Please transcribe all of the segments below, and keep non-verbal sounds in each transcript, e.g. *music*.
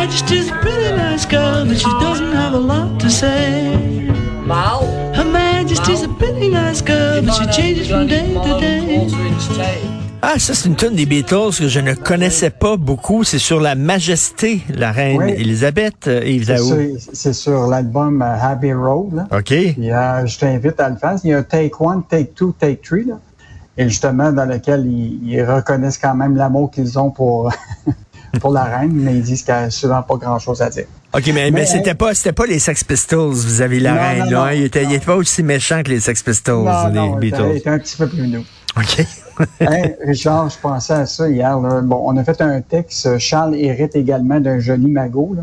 Majesty's a pretty nice girl, but she doesn't have a lot to say. Her Majesty's a pretty nice girl, but she changes from day to day. Ah, ça, c'est une tune des Beatles que je ne connaissais pas beaucoup. C'est sur la majesté, la reine Oui. Elisabeth, euh, Yves C'est Daou. sur, c'est sur l'album euh, Abbey Road. Là. OK. Puis, euh, je t'invite à le faire. Il y a Take One, Take Two, Take Three. Là. Et justement, dans lequel ils, ils reconnaissent quand même l'amour qu'ils ont pour, *laughs* pour la reine, mais ils disent qu'il n'y a souvent pas grand-chose à dire. OK, mais, mais, Mais- c'était pas, c'était pas les Sex Pistols, vous avez la Non, reine, non, là. non. hein? Il était, il était pas aussi méchant que les Sex Pistols, les non, il Beatles. était un petit peu plus nous. OK. *laughs* Hey, Richard, je pensais à ça hier. là. Bon, on a fait un texte. Charles hérite également d'un joli magot. Là.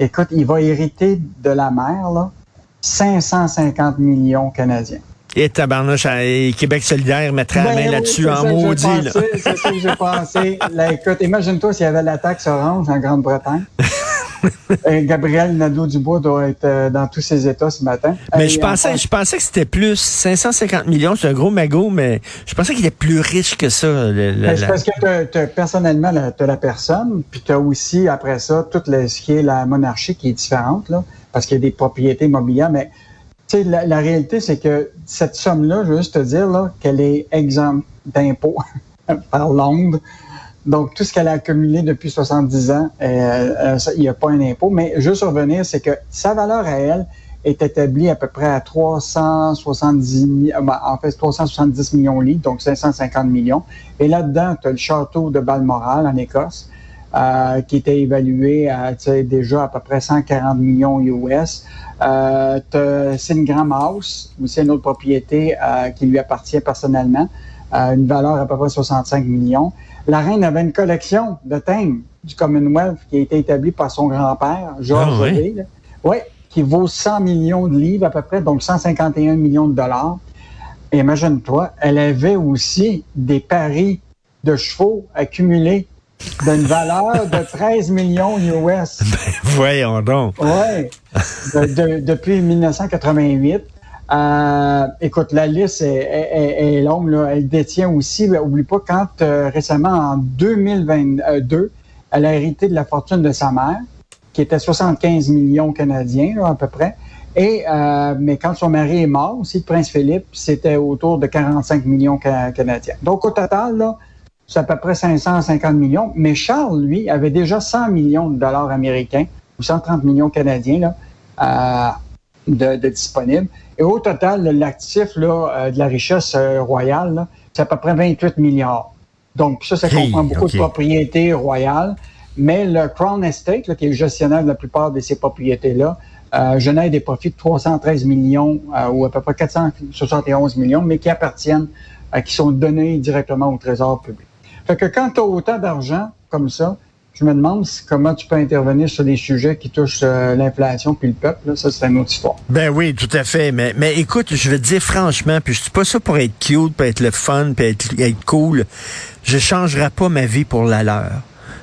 Écoute, il va hériter de la mer là, 550 millions canadiens. Et tabarnouche, et Québec solidaire mettrait la Ben main oui, là-dessus en maudit, C'est ça que j'ai pensé. Là, écoute, imagine-toi s'il y avait la taxe orange en Grande-Bretagne. *laughs* Gabriel Nadeau-Dubois doit être euh, dans tous ses états ce matin. Mais je pensais, je pensais que c'était plus 550 millions, c'est un gros magot, mais je pensais qu'il était plus riche que ça. le- Ben, la- parce que personnellement, tu as la personne, puis tu as aussi, après ça, tout le, ce qui est la monarchie qui est différente, là, parce qu'il y a des propriétés immobilières. Mais sais, la, réalité, c'est que cette somme-là, je veux juste te dire qu'elle est exempte d'impôts *laughs* par Londres. Donc, tout ce qu'elle a accumulé depuis 70 ans, euh, euh, il n'y a pas un impôt. Mais juste revenir, c'est que sa valeur à elle est établie à peu près à 370, mi- euh, ben, en fait, 370 millions de livres, donc 550 millions. Et là-dedans, tu as le château de Balmoral en Écosse, euh, qui était évalué à déjà à peu près 140 millions US. Euh, Singram House, aussi une autre propriété euh, qui lui appartient personnellement, euh, une valeur à peu près 65 millions. La reine avait une collection de thèmes du Commonwealth qui a été établie par son grand-père, Georges Ah. Ouais, qui vaut 100 millions de livres à peu près, donc 151 millions de dollars. Et imagine-toi, elle avait aussi des paris de chevaux accumulés d'une valeur de 13 millions US. *laughs* Voyons donc. De- de- depuis 1988. Euh, écoute, la liste est, est- est- est longue. Là. Elle détient aussi, ben, oublie pas, quand euh, récemment, en 2022, elle a hérité de la fortune de sa mère, qui était 75 millions canadiens là, à peu près. Et euh, mais quand son mari est mort, aussi le prince Philippe, c'était autour de 45 millions ca- canadiens. Donc au total, là, c'est à peu près 550 millions. Mais Charles, lui, avait déjà 100 millions de dollars américains ou 130 millions canadiens là, euh, de, de disponibles. Et au total, l'actif là, euh, de la richesse euh, royale, c'est à peu près 28 milliards. Donc ça, ça Hey, comprend beaucoup de propriétés royales. Mais le Crown Estate, là, qui est le gestionnaire de la plupart de ces propriétés-là, euh, génère des profits de 313 millions euh, ou à peu près 471 millions, mais qui appartiennent, euh, qui sont donnés directement au Trésor public. Fait que quand tu as autant d'argent comme ça, je me demande comment tu peux intervenir sur des sujets qui touchent euh, l'inflation puis le peuple. Là. Ça, c'est une autre histoire. Ben oui, tout à fait. Mais, mais écoute, je vais te dire franchement, puis je dis pas ça pour être cute, pour être le fun, puis être, être cool. Je changerai pas ma vie pour la leur.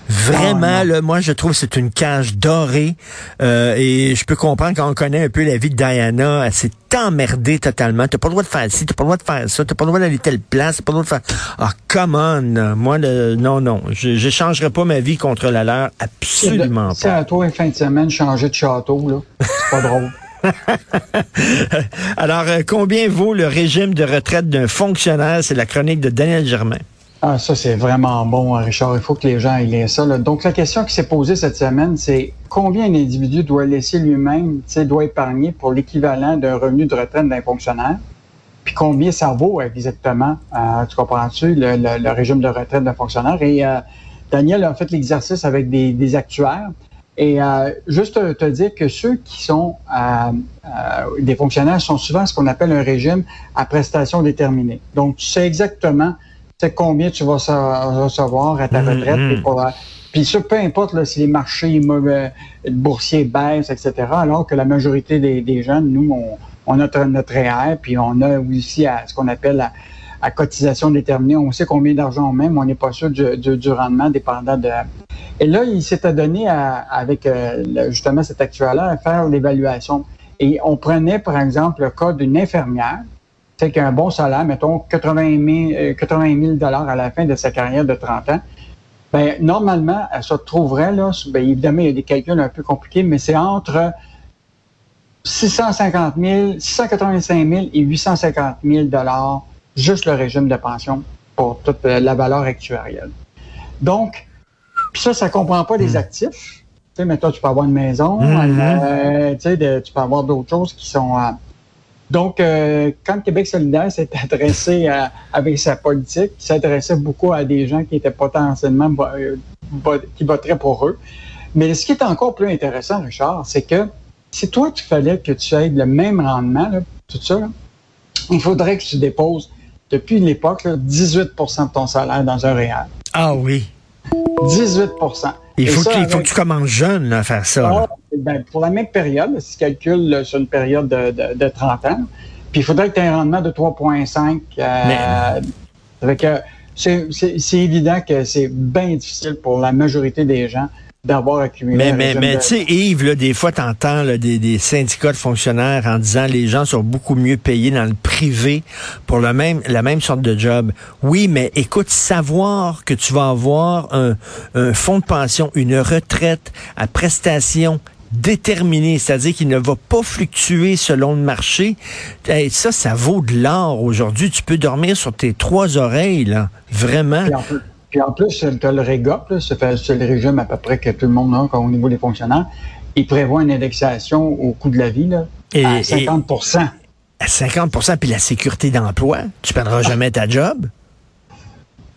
Vraiment, là, moi, je trouve que c'est une cage dorée. Euh, et je peux comprendre quand on connaît un peu la vie de Diana, elle s'est emmerdée totalement. T'as pas le droit de faire ci, t'as pas le droit de faire ça, t'as pas le droit d'aller telle place, t'as pas le droit de faire... Ah, come on! Moi, le, non, non. Je, je changerai pas ma vie contre la leur. Absolument C'est pas. à toi, fin de semaine, changer de château. là. C'est pas drôle. *laughs* Alors, euh, combien vaut le régime de retraite d'un fonctionnaire? C'est la chronique de Daniel Germain. Ah, ça, c'est vraiment bon, hein, Richard. Il faut que les gens aient ça. là. Donc, la question qui s'est posée cette semaine, c'est combien un individu doit laisser lui-même, doit épargner pour l'équivalent d'un revenu de retraite d'un fonctionnaire? Puis combien ça vaut exactement, euh, tu comprends-tu, le, le- le régime de retraite d'un fonctionnaire? Et euh, Daniel a fait l'exercice avec des, actuaires. Et euh, juste te, dire que ceux qui sont des fonctionnaires sont souvent ce qu'on appelle un régime à prestations déterminées. Donc, tu sais exactement sais combien tu vas recevoir à ta Mhm. retraite. et pour, euh, puis ça, peu importe là, si les marchés mauvais, boursiers baissent, etc., alors que la majorité des, des jeunes, nous, on, on a notre, REER, puis on a aussi à, ce qu'on appelle la, à cotisation déterminée. On sait combien d'argent on met, mais on n'est pas sûr du, du- du rendement dépendant de... Et là, il s'était donné à- avec euh, justement cet actuaire-là à faire l'évaluation. Et on prenait, par exemple, le cas d'une infirmière tu sais, qui a un bon salaire, mettons 80 000, euh, 80 000 dollars à la fin de sa carrière de 30 ans, ben, normalement, elle se trouverait, là, ben, évidemment, il y a des calculs un peu compliqués, mais c'est entre 650 000, 685 000 et 850 000 dollars juste le régime de pension pour toute la valeur actuarielle. Donc, ça, ça comprend pas les hmm. actifs. Tu sais, mais toi, tu peux avoir une maison, hmm. euh, tu, sais, tu peux avoir d'autres choses qui sont... Euh, donc, euh, quand Québec solidaire s'est adressé avec sa politique, il s'adressait beaucoup à des gens qui étaient potentiellement qui voteraient pour eux. Mais ce qui est encore plus intéressant, Richard, c'est que si toi, tu fallait que tu aies le même rendement, tout ça, il faudrait que tu déposes, depuis l'époque, 18% de ton salaire dans un réel. Ah oui. 18% Il faut, faut que tu commences jeune à faire ça. Ah, ben, pour la même période, si tu calcules sur une période de, de, 30 ans, puis il faudrait que tu aies un rendement de 3,5. Euh, c'est évident que c'est bien difficile pour la majorité des gens d'avoir accumulé. Mais, mais, mais tu sais, Yves, là, des fois, tu entends des, des, syndicats de fonctionnaires en disant les gens sont beaucoup mieux payés dans le privé pour le même, la même sorte de job. Oui, mais écoute, savoir que tu vas avoir un, un fonds de pension, une retraite à prestation déterminé, c'est-à-dire qu'il ne va pas fluctuer selon le marché. Et ça, ça vaut de l'or aujourd'hui. Tu peux dormir sur tes trois oreilles, là, vraiment. Puis en plus, tu as le REGOP, c'est le régime à peu près que tout le monde a au niveau des fonctionnaires. Il prévoit une indexation au coût de la vie là, à 50% À 50% puis la sécurité d'emploi. Tu ne perdras jamais ta job.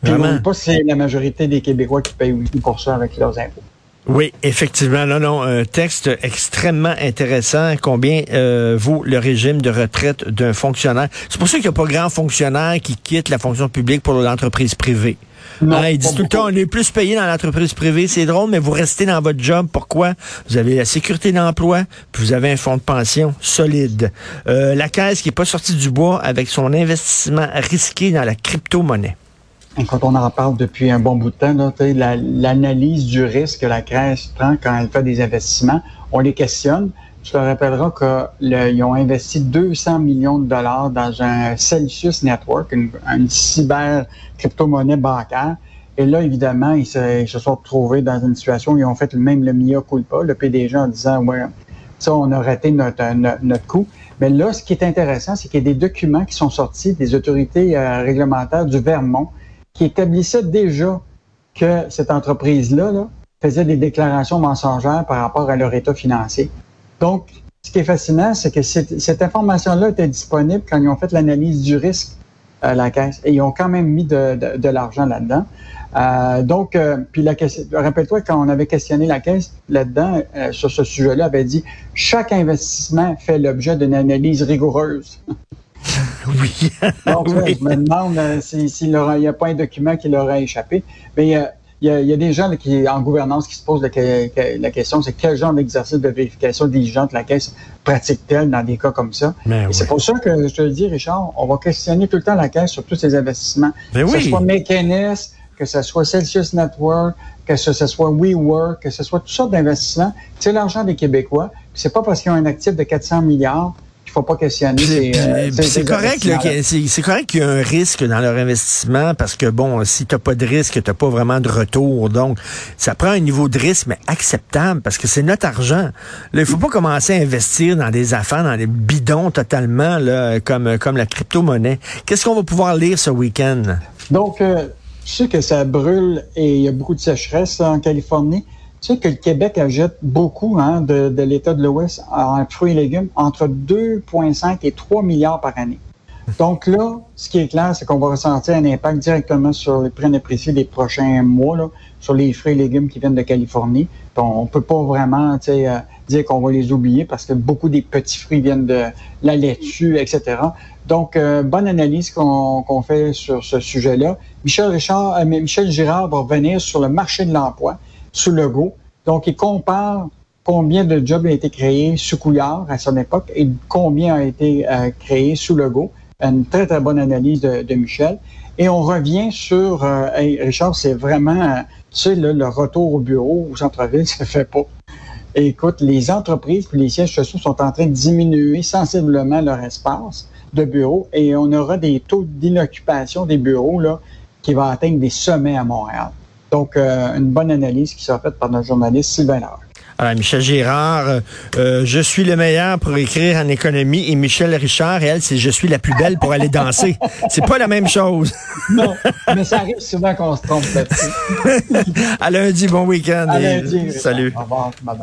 Vraiment. pas c'est la majorité des Québécois qui payent aussi pour ça avec leurs impôts. Oui, effectivement. Non, non, un texte extrêmement intéressant. Combien euh, vaut le régime de retraite d'un fonctionnaire? C'est pour ça qu'il n'y a pas grand fonctionnaire qui quitte la fonction publique pour l'entreprise privée. Non, hein, il dit tout le temps, on est plus payé dans l'entreprise privée. C'est drôle, mais vous restez dans votre job. Pourquoi? Vous avez la sécurité d'emploi, puis vous avez un fonds de pension solide. Euh, la caisse qui n'est pas sortie du bois avec son investissement risqué dans la crypto-monnaie. Quand on en parle depuis un bon bout de temps, l'analyse du risque que la Caisse prend quand elle fait des investissements, on les questionne. Je te rappellerai qu'ils ont investi 200 millions de dollars dans un Celsius Network, une, cyber crypto-monnaie bancaire. Et là, évidemment, ils se, sont retrouvés dans une situation où ils ont fait même le mea culpa, le PDG en disant, ouais, ça, on a raté notre, notre, coup. Mais là, ce qui est intéressant, c'est qu'il y a des documents qui sont sortis des autorités euh, réglementaires du Vermont qui établissait déjà que cette entreprise-là faisait des déclarations mensongères par rapport à leur état financier. Donc, ce qui est fascinant, c'est que cette, information-là était disponible quand ils ont fait l'analyse du risque à la caisse. Et ils ont quand même mis de, l'argent là-dedans. Euh, donc, euh, puis la rappelle-toi, quand on avait questionné la caisse là-dedans, euh, sur ce sujet-là, avait dit chaque investissement fait l'objet d'une analyse rigoureuse. Oui. Donc, *laughs* je me demande euh, s'il n'y a pas un document qui leur a échappé. Mais euh, il y, a, des gens qui, en gouvernance qui se posent la, question, c'est quel genre d'exercice de vérification diligente la Caisse pratique-t-elle dans des cas comme ça? Ben c'est pour ça que je te le dis, Richard, on va questionner tout le temps la Caisse sur tous ces investissements. Ben que ce soit Mechanis, que ce soit Celsius Network, que ce, soit WeWork, que ce soit toutes sortes d'investissements. C'est l'argent des Québécois. C'est pas parce qu'ils ont un actif de 400 milliards il faut pas questionner. Euh, c'est correct, c'est correct qu'il y a un risque dans leur investissement parce que bon, si tu n'as pas de risque, tu n'as pas vraiment de retour. Donc, ça prend un niveau de risque, mais acceptable parce que c'est notre argent. il faut pas commencer à investir dans des affaires, dans des bidons totalement, là, comme, comme la crypto-monnaie. Qu'est-ce qu'on va pouvoir lire ce week-end? Donc, euh, je sais que ça brûle et il y a beaucoup de sécheresse en Californie. Tu sais que le Québec achète beaucoup hein, de, de l'État de l'Ouest en fruits et légumes, entre 2,5 et 3 milliards par année. Donc là, ce qui est clair, c'est qu'on va ressentir un impact directement sur les prix en des prochains mois, là, sur les fruits et légumes qui viennent de Californie. On peut pas vraiment euh, dire qu'on va les oublier parce que beaucoup des petits fruits viennent de la laitue, etc. Donc, euh, bonne analyse qu'on fait sur ce sujet-là. Michel Richard, euh, Michel Girard va revenir sur le marché de l'emploi sous Legault. Donc, il compare combien de jobs ont été créés sous Couillard à son époque et combien a été euh, créé sous Legault. Une très, très bonne analyse de, Michel. Et on revient sur, euh, Richard, c'est vraiment, euh, tu sais, le retour au bureau, au centre-ville, *laughs* ça fait pas. écoute, les entreprises et les sièges sociaux sont en train de diminuer sensiblement leur espace de bureau et on aura des taux d'inoccupation des bureaux là, qui vont atteindre des sommets à Montréal. Donc, euh, une bonne analyse qui sera faite par notre journaliste Sylvain Laure. Alors, Michel Girard, euh, euh, je suis le meilleur pour écrire en économie et Michel Richard, elle, c'est je suis la plus belle pour aller danser. *laughs* c'est pas la même chose. non, mais ça arrive souvent qu'on se trompe là-dessus. *laughs* à lundi, bon week-end. À lundi. Salut. Au revoir. Bye bye.